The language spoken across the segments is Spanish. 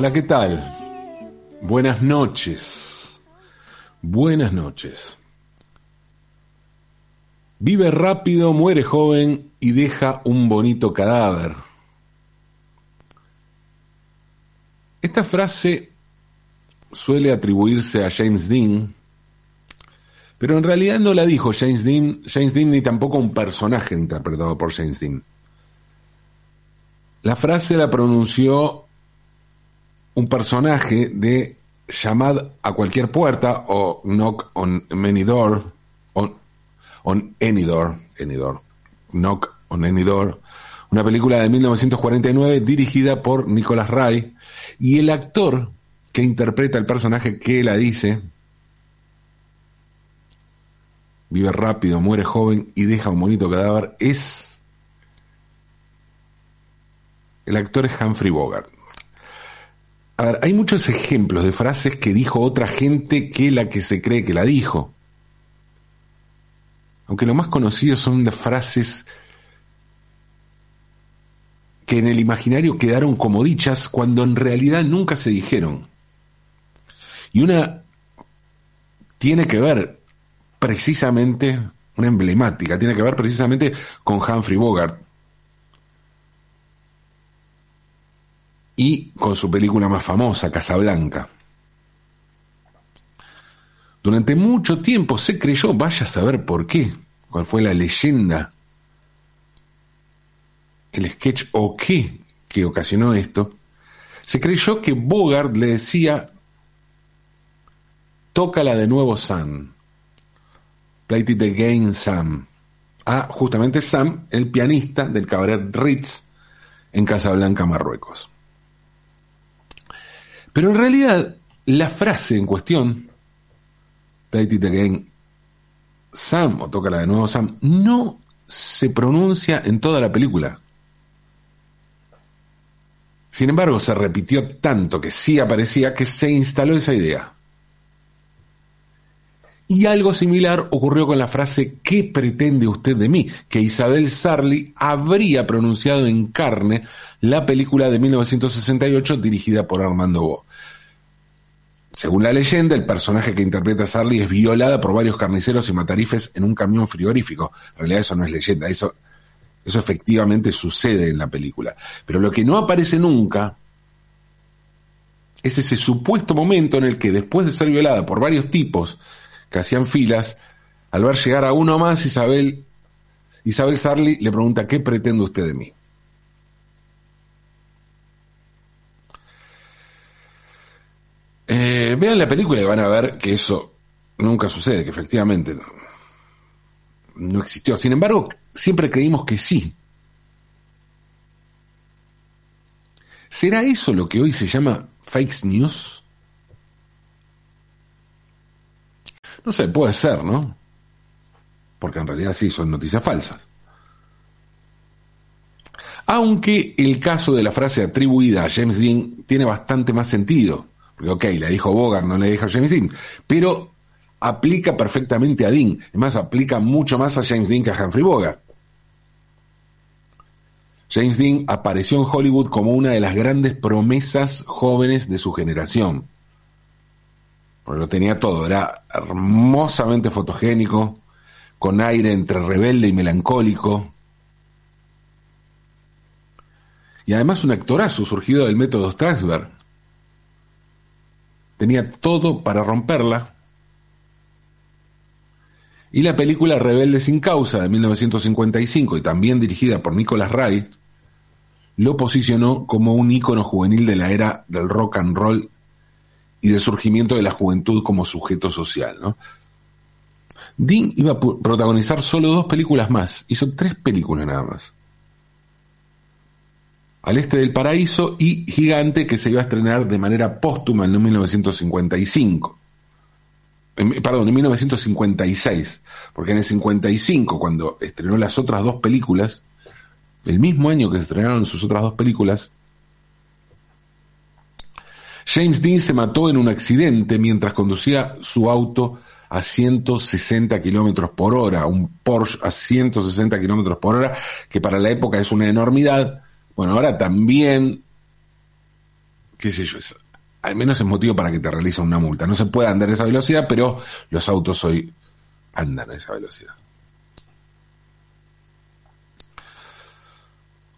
Hola, ¿qué tal? Buenas noches. Buenas noches. Vive rápido, muere joven y deja un bonito cadáver. Esta frase suele atribuirse a James Dean, pero en realidad no la dijo James Dean, James Dean ni tampoco un personaje interpretado por James Dean. La frase la pronunció un personaje de Llamad a cualquier puerta o Knock on many door, on, on any door, any door, Knock on any door, una película de 1949 dirigida por Nicholas Ray y el actor que interpreta el personaje que la dice vive rápido, muere joven y deja un bonito cadáver es el actor es Humphrey Bogart. A ver, hay muchos ejemplos de frases que dijo otra gente que la que se cree que la dijo. Aunque lo más conocido son las frases que en el imaginario quedaron como dichas cuando en realidad nunca se dijeron. Y una tiene que ver precisamente, una emblemática, tiene que ver precisamente con Humphrey Bogart, y con su película más famosa, Casablanca. Durante mucho tiempo se creyó, vaya a saber por qué, cuál fue la leyenda, el sketch o qué que ocasionó esto, se creyó que Bogart le decía, tócala de nuevo Sam, play it again Sam, a justamente Sam, el pianista del cabaret Ritz en Casablanca, Marruecos. Pero en realidad, la frase en cuestión, Play it again, Sam, o tócala de nuevo Sam, no se pronuncia en toda la película. Sin embargo, se repitió tanto que sí aparecía que se instaló esa idea. Y algo similar ocurrió con la frase ¿Qué pretende usted de mí? que Isabel Sarli habría pronunciado en carne la película de 1968 dirigida por Armando Bo. Según la leyenda, el personaje que interpreta a Sarli es violada por varios carniceros y matarifes en un camión frigorífico. En realidad eso no es leyenda, eso, eso efectivamente sucede en la película. Pero lo que no aparece nunca es ese supuesto momento en el que después de ser violada por varios tipos que hacían filas, al ver llegar a uno más, Isabel, Isabel Sarli le pregunta, ¿qué pretende usted de mí? Vean la película y van a ver que eso nunca sucede, que efectivamente no, no existió. Sin embargo, siempre creímos que sí. ¿Será eso lo que hoy se llama fake news? No sé, puede ser, ¿no? Porque en realidad sí son noticias falsas. Aunque el caso de la frase atribuida a James Dean tiene bastante más sentido. Porque, ok, le dijo Bogart, no le dijo James Dean. Pero aplica perfectamente a Dean. Es más, aplica mucho más a James Dean que a Humphrey Bogart. James Dean apareció en Hollywood como una de las grandes promesas jóvenes de su generación. Porque lo tenía todo, era hermosamente fotogénico, con aire entre rebelde y melancólico. Y además un actorazo surgido del método Strasberg tenía todo para romperla. Y la película Rebelde sin causa de 1955 y también dirigida por Nicholas Ray lo posicionó como un ícono juvenil de la era del rock and roll y del surgimiento de la juventud como sujeto social. Dean iba a protagonizar solo dos películas más, hizo tres películas nada más. Al este del paraíso y Gigante que se iba a estrenar de manera póstuma en 1955. perdón, en 1956, porque en el 55, cuando estrenó las otras dos películas, el mismo año que se estrenaron sus otras dos películas, James Dean se mató en un accidente mientras conducía su auto a 160 kilómetros por hora, un Porsche a 160 kilómetros por hora, que para la época es una enormidad, bueno, ahora también qué sé yo, al menos es motivo para que te realicen una multa. No se puede andar a esa velocidad, pero los autos hoy andan a esa velocidad.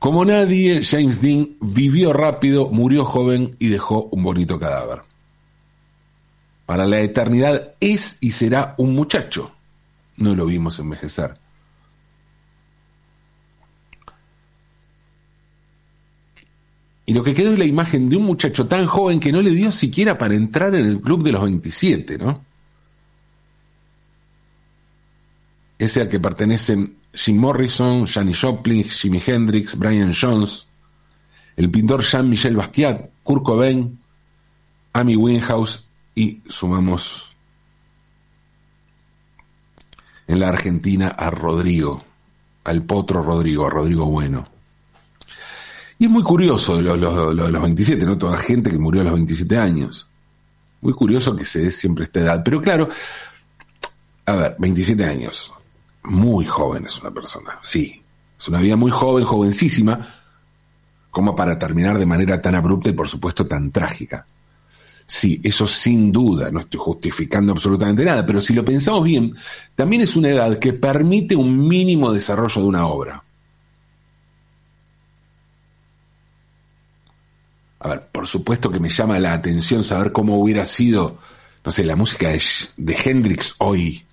Como nadie, James Dean vivió rápido, murió joven y dejó un bonito cadáver. Para la eternidad es y será un muchacho. No lo vimos envejecer. Y lo que quedó es la imagen de un muchacho tan joven que no le dio siquiera para entrar en el club de los 27, ¿no? Ese al que pertenecen Jim Morrison, Janis Joplin, Jimi Hendrix, Brian Jones, el pintor Jean-Michel Basquiat, Kurt Cobain, Amy Winehouse y sumamos en la Argentina a Rodrigo, al potro Rodrigo, a Rodrigo Bueno. Y es muy curioso lo, de los 27, ¿no? Toda gente que murió a los 27 años. Muy curioso que se dé siempre esta edad. Pero claro, a ver, 27 años. Muy joven es una persona, sí. Es una vida muy joven, jovencísima, como para terminar de manera tan abrupta y por supuesto tan trágica. Sí, eso sin duda, no estoy justificando absolutamente nada, pero si lo pensamos bien, también es una edad que permite un mínimo desarrollo de una obra. A ver, por supuesto que me llama la atención saber cómo hubiera sido, no sé, la música de, de Hendrix hoy.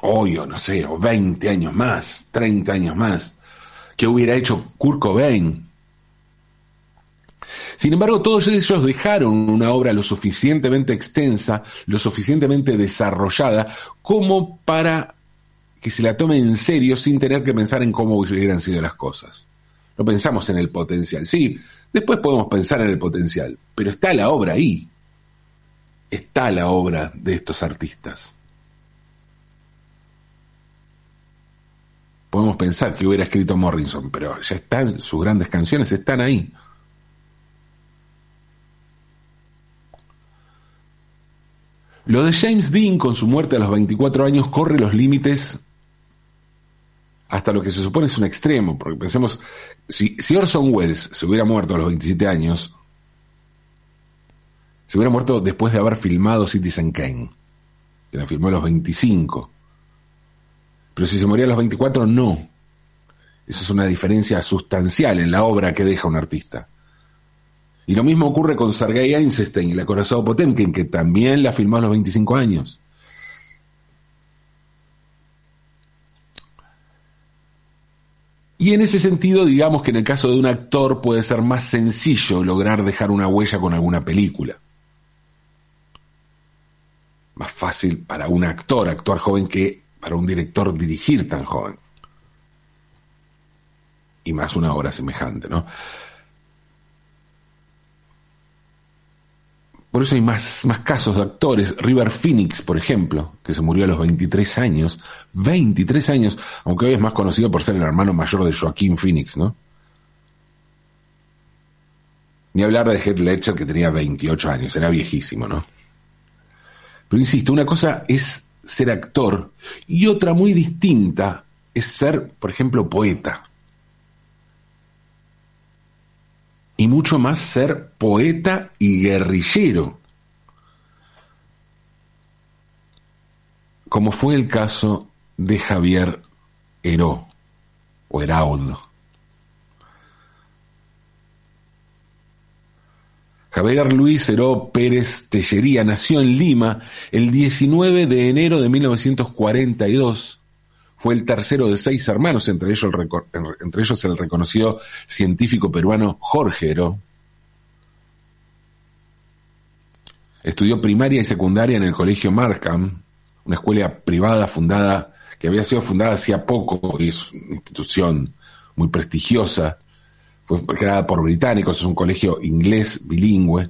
Hoy, o no sé, o 20 años más, 30 años más que hubiera hecho Kurt Cobain. Sin embargo, todos ellos dejaron una obra lo suficientemente extensa, lo suficientemente desarrollada, como para que se la tome en serio sin tener que pensar en cómo hubieran sido las cosas. No pensamos en el potencial. Sí, después podemos pensar en el potencial, pero está la obra ahí. Está la obra de estos artistas. podemos pensar que hubiera escrito Morrison, pero ya están, sus grandes canciones están ahí. Lo de James Dean con su muerte a los 24 años corre los límites hasta lo que se supone es un extremo, porque pensemos, si, si Orson Welles se hubiera muerto a los 27 años, se hubiera muerto después de haber filmado Citizen Kane, que la filmó a los 25. Pero si se moría a los 24, no. Eso es una diferencia sustancial en la obra que deja un artista. Y lo mismo ocurre con Sergei Einstein y la Corazón Potemkin, que también la filmó a los 25 años. Y en ese sentido, digamos que en el caso de un actor puede ser más sencillo lograr dejar una huella con alguna película. Más fácil para un actor, actuar joven, que para un director dirigir tan joven. Y más una obra semejante, ¿no? Por eso hay más, más casos de actores. River Phoenix, por ejemplo, que se murió a los 23 años. 23 años, aunque hoy es más conocido por ser el hermano mayor de Joaquín Phoenix, ¿no? Ni hablar de Heath Ledger, que tenía 28 años, era viejísimo, ¿no? Pero insisto, una cosa es ser actor y otra muy distinta es ser, por ejemplo, poeta. Y mucho más ser poeta y guerrillero, como fue el caso de Javier Heró o Heraudo. Javier Luis Heró Pérez Tellería nació en Lima el 19 de enero de 1942. Fue el tercero de seis hermanos, entre ellos el, reconocido científico peruano Jorge Heró. Estudió primaria y secundaria en el Colegio Markham, una escuela privada fundada, que había sido fundada hacía poco, y es una institución muy prestigiosa fue creada por británicos, es un colegio inglés bilingüe.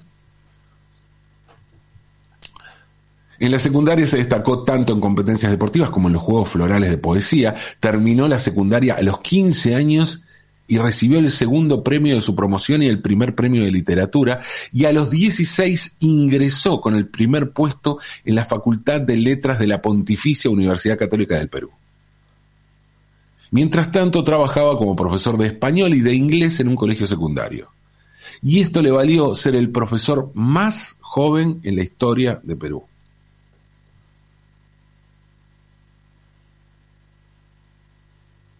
En la secundaria se destacó tanto en competencias deportivas como en los Juegos Florales de Poesía. Terminó la secundaria a los 15 años y recibió el segundo premio de su promoción y el primer premio de literatura. Y a los 16 ingresó con el primer puesto en la Facultad de Letras de la Pontificia Universidad Católica del Perú. Mientras tanto, trabajaba como profesor de español y de inglés en un colegio secundario. Y esto le valió ser el profesor más joven en la historia de Perú.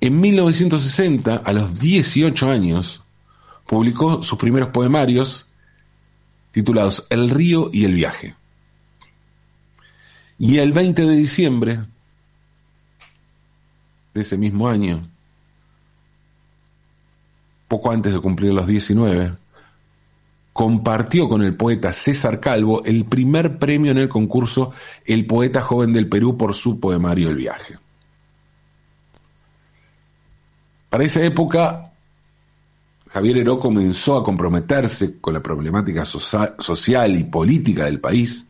En 1960, a los 18 años, publicó sus primeros poemarios titulados El río y el viaje. Y el 20 de diciembre de ese mismo año, poco antes de cumplir los 19, compartió con el poeta César Calvo el primer premio en el concurso El Poeta Joven del Perú por su poemario El Viaje. Para esa época, Javier Heró comenzó a comprometerse con la problemática social y política del país.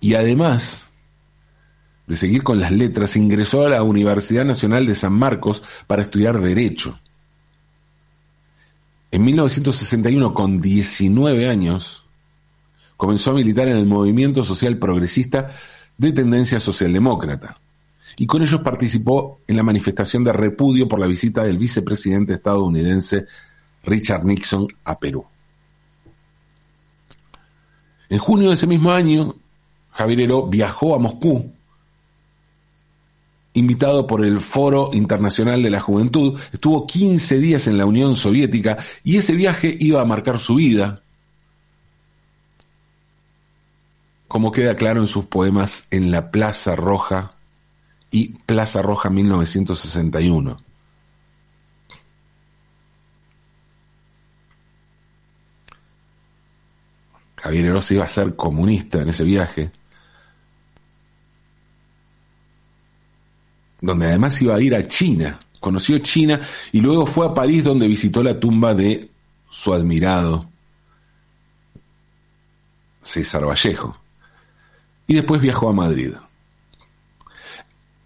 Y además de seguir con las letras, ingresó a la Universidad Nacional de San Marcos para estudiar Derecho. En 1961, con 19 años, comenzó a militar en el movimiento social progresista de tendencia socialdemócrata. Y con ellos participó en la manifestación de repudio por la visita del vicepresidente estadounidense Richard Nixon a Perú. En junio de ese mismo año, Javier Heró viajó a Moscú, invitado por el Foro Internacional de la Juventud, estuvo 15 días en la Unión Soviética y ese viaje iba a marcar su vida, como queda claro en sus poemas En la Plaza Roja y Plaza Roja 1961. Javier Eros iba a ser comunista en ese viaje, donde además iba a ir a China, conoció China y luego fue a París donde visitó la tumba de su admirado César Vallejo y después viajó a Madrid.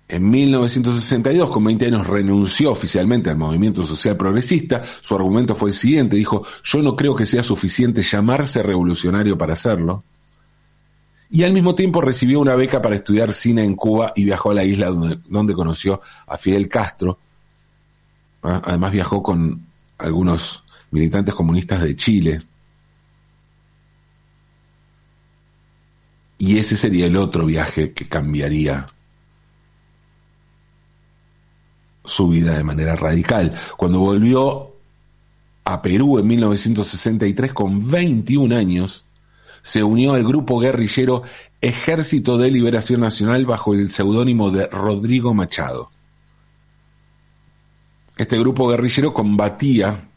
En 1962, con 20 años, renunció oficialmente al movimiento social progresista. Su argumento fue el siguiente, dijo, yo no creo que sea suficiente llamarse revolucionario para hacerlo. Y al mismo tiempo recibió una beca para estudiar cine en Cuba y viajó a la isla donde, donde conoció a Fidel Castro. ¿Ah? Además viajó con algunos militantes comunistas de Chile. Y ese sería el otro viaje que cambiaría su vida de manera radical. Cuando volvió a Perú en 1963 con 21 años, se unió al grupo guerrillero Ejército de Liberación Nacional bajo el seudónimo de Rodrigo Machado. Este grupo guerrillero combatía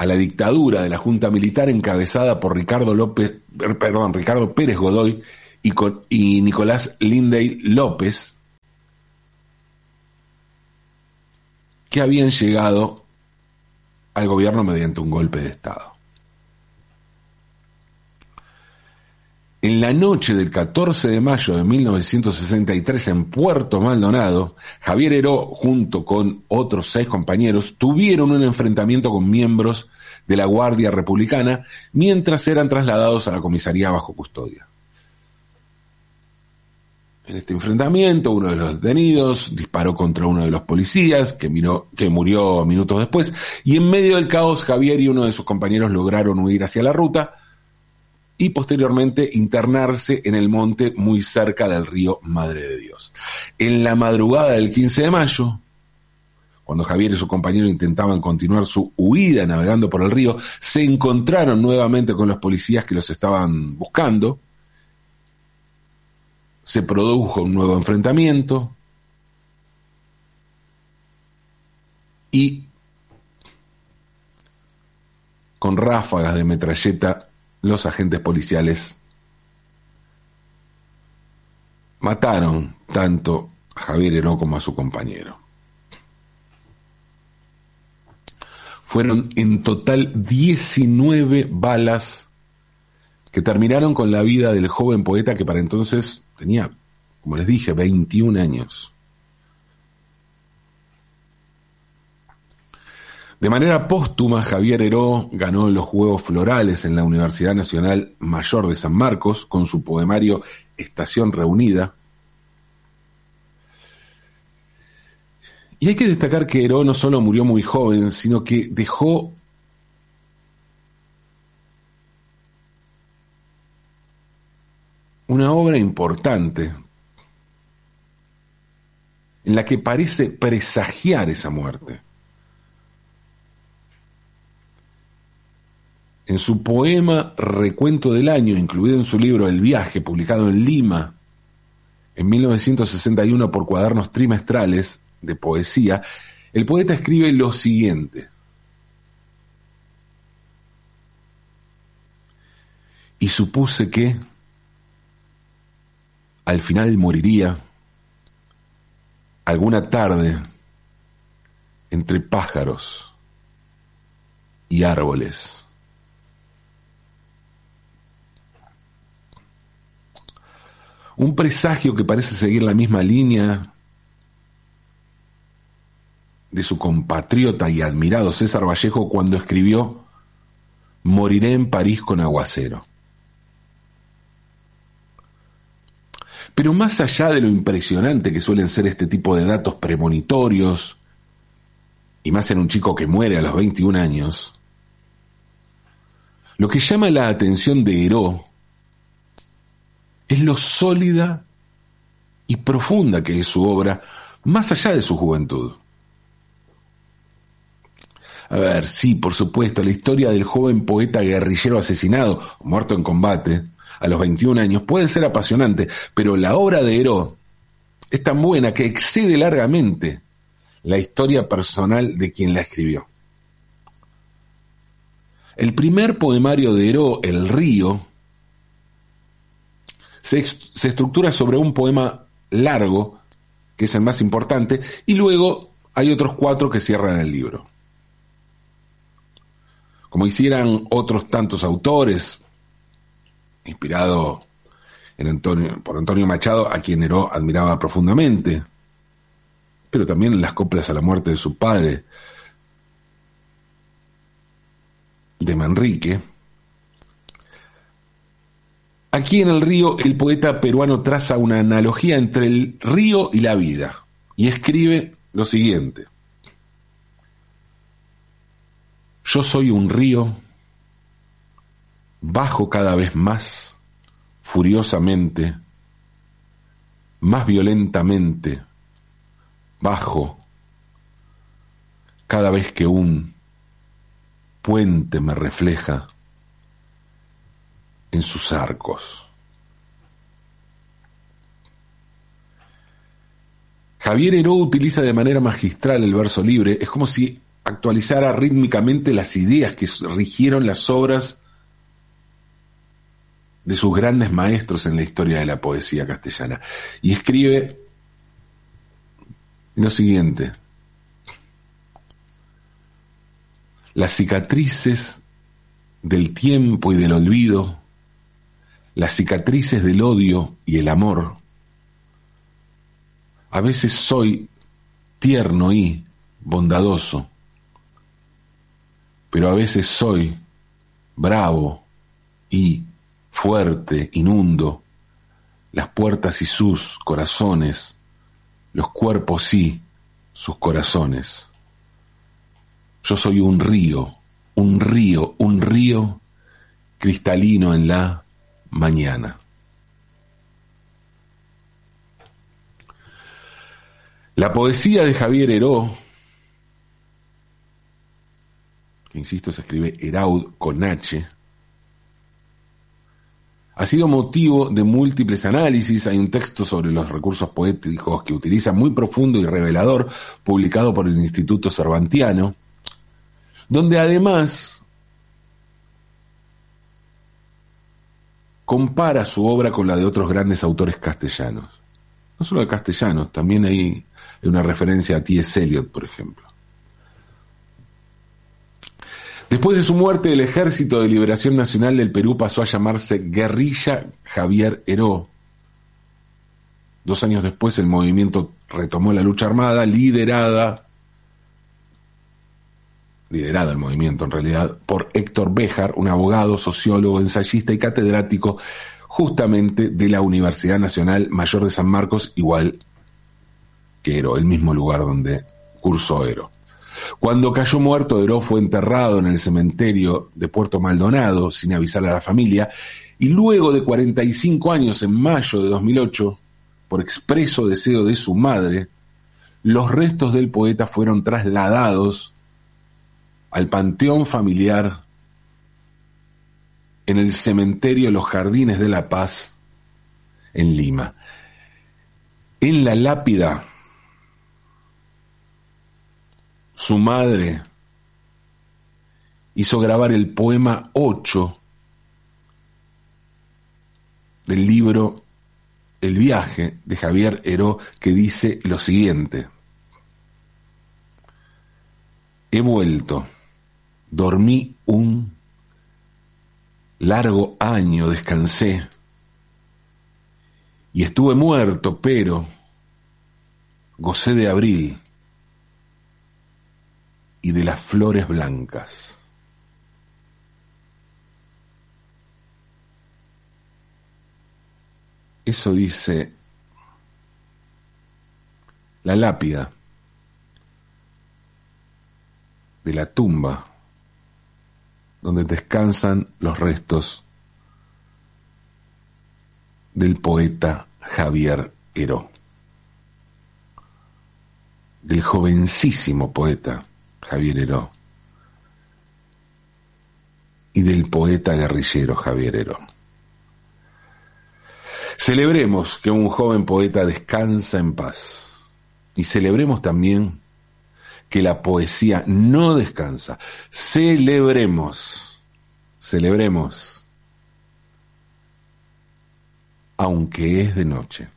a la dictadura de la Junta Militar encabezada por Ricardo López, er, perdón, Ricardo Pérez Godoy y, y Nicolás Lindey López, que habían llegado al gobierno mediante un golpe de Estado. En la noche del 14 de mayo de 1963 en Puerto Maldonado, Javier Heró, junto con otros seis compañeros, tuvieron un enfrentamiento con miembros de la Guardia Republicana mientras eran trasladados a la comisaría bajo custodia. En este enfrentamiento, uno de los detenidos disparó contra uno de los policías, que, que murió minutos después, y en medio del caos, Javier y uno de sus compañeros lograron huir hacia la ruta, y posteriormente internarse en el monte muy cerca del río Madre de Dios. En la madrugada del 15 de mayo, cuando Javier y su compañero intentaban continuar su huida navegando por el río, se encontraron nuevamente con los policías que los estaban buscando. Se produjo un nuevo enfrentamiento y con ráfagas de metralleta los agentes policiales mataron tanto a Javier Heró como a su compañero. Fueron en total 19 balas que terminaron con la vida del joven poeta que para entonces tenía, como les dije, 21 años. De manera póstuma, Javier Heró ganó los Juegos Florales en la Universidad Nacional Mayor de San Marcos con su poemario Estación Reunida. Y hay que destacar que Heró no solo murió muy joven, sino que dejó una obra importante en la que parece presagiar esa muerte. En su poema Recuento del Año, incluido en su libro El viaje, publicado en Lima en 1961 por cuadernos trimestrales de poesía, el poeta escribe lo siguiente. Y supuse que al final moriría alguna tarde entre pájaros y árboles. Un presagio que parece seguir la misma línea de su compatriota y admirado César Vallejo cuando escribió Moriré en París con aguacero. Pero más allá de lo impresionante que suelen ser este tipo de datos premonitorios, y más en un chico que muere a los 21 años, lo que llama la atención de Heró es lo sólida y profunda que es su obra, más allá de su juventud. A ver, sí, por supuesto, la historia del joven poeta guerrillero asesinado, muerto en combate, a los 21 años, puede ser apasionante, pero la obra de Heró es tan buena que excede largamente la historia personal de quien la escribió. El primer poemario de Heró, El río, se, estructura sobre un poema largo, que es el más importante, y luego hay otros cuatro que cierran el libro. Como hicieran otros tantos autores, inspirado en por Antonio Machado, a quien Heró admiraba profundamente, pero también en las coplas a la muerte de su padre, de Manrique, Aquí en el río el poeta peruano traza una analogía entre el río y la vida y escribe lo siguiente. Yo soy un río, bajo cada vez más, furiosamente, más violentamente, bajo, cada vez que un puente me refleja en sus arcos. Javier Heró utiliza de manera magistral el verso libre, es como si actualizara rítmicamente las ideas que rigieron las obras de sus grandes maestros en la historia de la poesía castellana. Y escribe lo siguiente, las cicatrices del tiempo y del olvido las cicatrices del odio y el amor. A veces soy tierno y bondadoso, pero a veces soy bravo y fuerte, inundo, las puertas y sus corazones, los cuerpos y sus corazones. Yo soy un río, un río, un río cristalino en la mañana. La poesía de Javier Heró, que insisto se escribe Heraud con H, ha sido motivo de múltiples análisis. Hay un texto sobre los recursos poéticos que utiliza muy profundo y revelador, publicado por el Instituto Cervantiano, donde además compara su obra con la de otros grandes autores castellanos. No solo de castellanos, también hay una referencia a T.S. Eliot, por ejemplo. Después de su muerte, el Ejército de Liberación Nacional del Perú pasó a llamarse Guerrilla Javier Heró. Dos años después, el movimiento retomó la lucha armada, liderada liderado el movimiento en realidad, por Héctor Béjar, un abogado, sociólogo, ensayista y catedrático justamente de la Universidad Nacional Mayor de San Marcos, igual que Ero, el mismo lugar donde cursó Ero. Cuando cayó muerto, Ero fue enterrado en el cementerio de Puerto Maldonado sin avisar a la familia y luego de 45 años, en mayo de 2008, por expreso deseo de su madre, los restos del poeta fueron trasladados al panteón familiar en el cementerio Los Jardines de la Paz en Lima. En la lápida, su madre hizo grabar el poema 8 del libro El viaje de Javier Heró que dice lo siguiente. He vuelto dormí un largo año, descansé y estuve muerto, pero gocé de abril y de las flores blancas. Eso dice la lápida de la tumba donde descansan los restos del poeta Javier Heró, del jovencísimo poeta Javier Heró y del poeta guerrillero Javier Heró. Celebremos que un joven poeta descansa en paz y celebremos también que la poesía no descansa. Celebremos, celebremos, aunque es de noche.